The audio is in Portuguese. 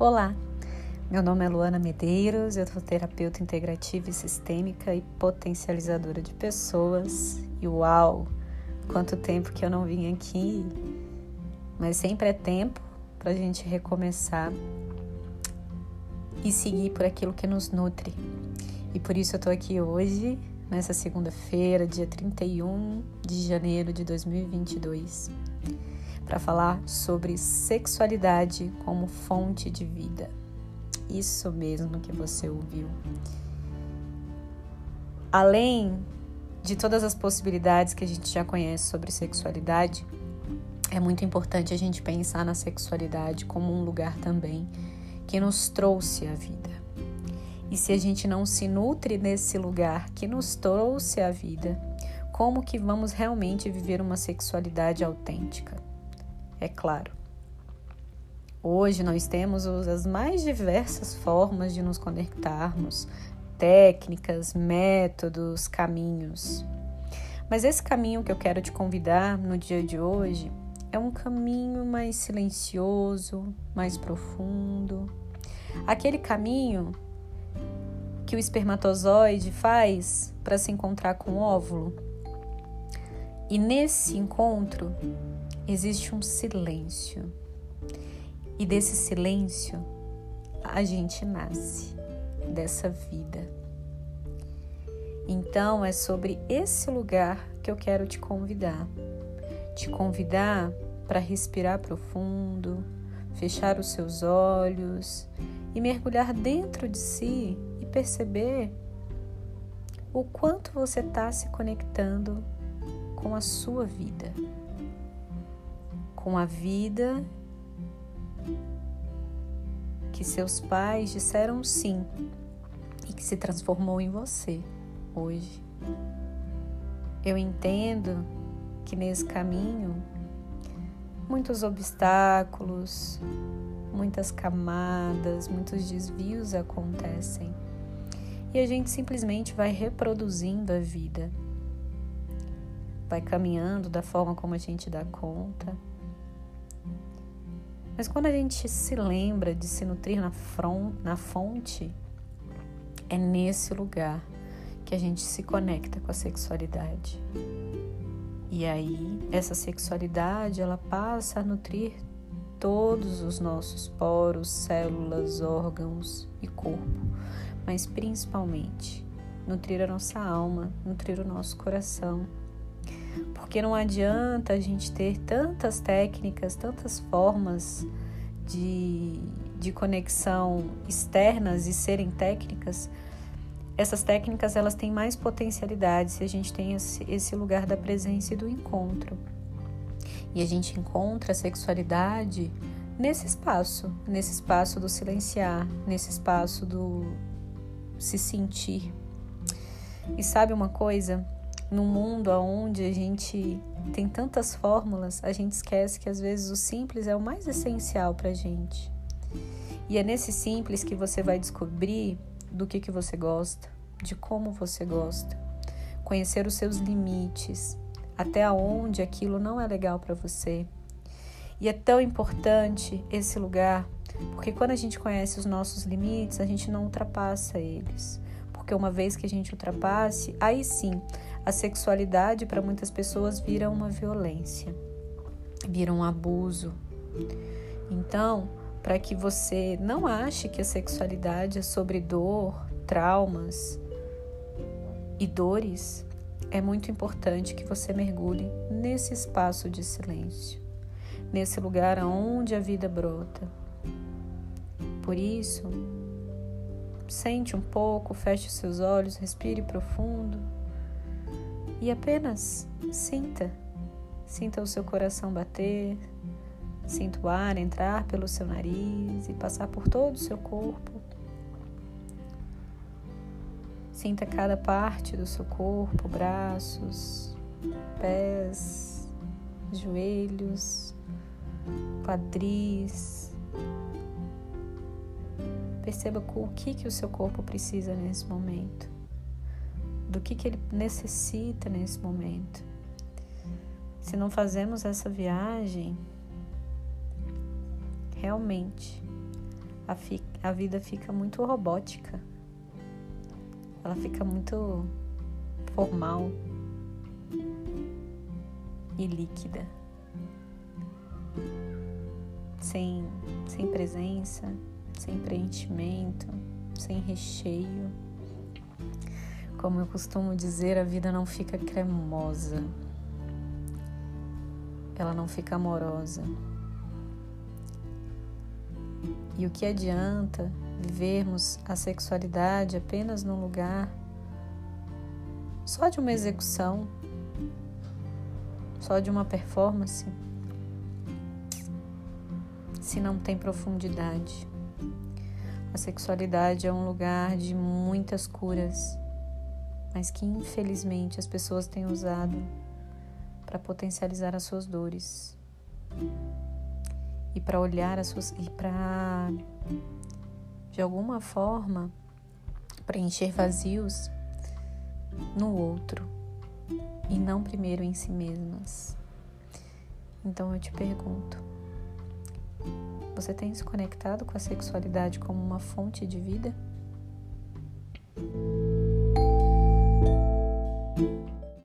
Olá, meu nome é Luana Medeiros, eu sou terapeuta integrativa e sistêmica e potencializadora de pessoas. E uau, quanto tempo que eu não vim aqui! Mas sempre é tempo para a gente recomeçar e seguir por aquilo que nos nutre. E por isso eu estou aqui hoje, nessa segunda-feira, dia 31 de janeiro de 2022 para falar sobre sexualidade como fonte de vida. Isso mesmo que você ouviu. Além de todas as possibilidades que a gente já conhece sobre sexualidade, é muito importante a gente pensar na sexualidade como um lugar também que nos trouxe a vida. E se a gente não se nutre nesse lugar que nos trouxe a vida, como que vamos realmente viver uma sexualidade autêntica? É claro. Hoje nós temos as mais diversas formas de nos conectarmos, técnicas, métodos, caminhos. Mas esse caminho que eu quero te convidar no dia de hoje é um caminho mais silencioso, mais profundo. Aquele caminho que o espermatozoide faz para se encontrar com o óvulo. E nesse encontro, existe um silêncio. E desse silêncio a gente nasce dessa vida. Então é sobre esse lugar que eu quero te convidar. Te convidar para respirar profundo, fechar os seus olhos e mergulhar dentro de si e perceber o quanto você está se conectando com a sua vida com a vida que seus pais disseram sim e que se transformou em você hoje. Eu entendo que nesse caminho muitos obstáculos, muitas camadas, muitos desvios acontecem e a gente simplesmente vai reproduzindo a vida, vai caminhando da forma como a gente dá conta mas quando a gente se lembra de se nutrir na, front, na fonte, é nesse lugar que a gente se conecta com a sexualidade. E aí, essa sexualidade, ela passa a nutrir todos os nossos poros, células, órgãos e corpo, mas principalmente nutrir a nossa alma, nutrir o nosso coração porque não adianta a gente ter tantas técnicas, tantas formas de, de conexão externas e serem técnicas. Essas técnicas elas têm mais potencialidade se a gente tem esse, esse lugar da presença e do encontro. E a gente encontra a sexualidade nesse espaço, nesse espaço do silenciar, nesse espaço do se sentir. E sabe uma coisa? Num mundo onde a gente tem tantas fórmulas, a gente esquece que às vezes o simples é o mais essencial para a gente. E é nesse simples que você vai descobrir do que, que você gosta, de como você gosta, conhecer os seus limites, até onde aquilo não é legal para você. E é tão importante esse lugar, porque quando a gente conhece os nossos limites, a gente não ultrapassa eles. Porque uma vez que a gente ultrapasse, aí sim a sexualidade para muitas pessoas vira uma violência, vira um abuso. Então, para que você não ache que a sexualidade é sobre dor, traumas e dores, é muito importante que você mergulhe nesse espaço de silêncio, nesse lugar onde a vida brota. Por isso, sente um pouco, feche os seus olhos, respire profundo e apenas sinta. Sinta o seu coração bater, sinta o ar entrar pelo seu nariz e passar por todo o seu corpo. Sinta cada parte do seu corpo, braços, pés, joelhos, quadris. Perceba o que, que o seu corpo precisa nesse momento do que, que ele necessita nesse momento. Se não fazemos essa viagem, realmente a, fi, a vida fica muito robótica. Ela fica muito formal e líquida. Sem, sem presença, sem preenchimento, sem recheio. Como eu costumo dizer, a vida não fica cremosa, ela não fica amorosa. E o que adianta vivermos a sexualidade apenas num lugar só de uma execução, só de uma performance, se não tem profundidade? A sexualidade é um lugar de muitas curas, mas que infelizmente as pessoas têm usado para potencializar as suas dores e para olhar as suas e para de alguma forma preencher vazios no outro e não primeiro em si mesmas. Então eu te pergunto: você tem se conectado com a sexualidade como uma fonte de vida?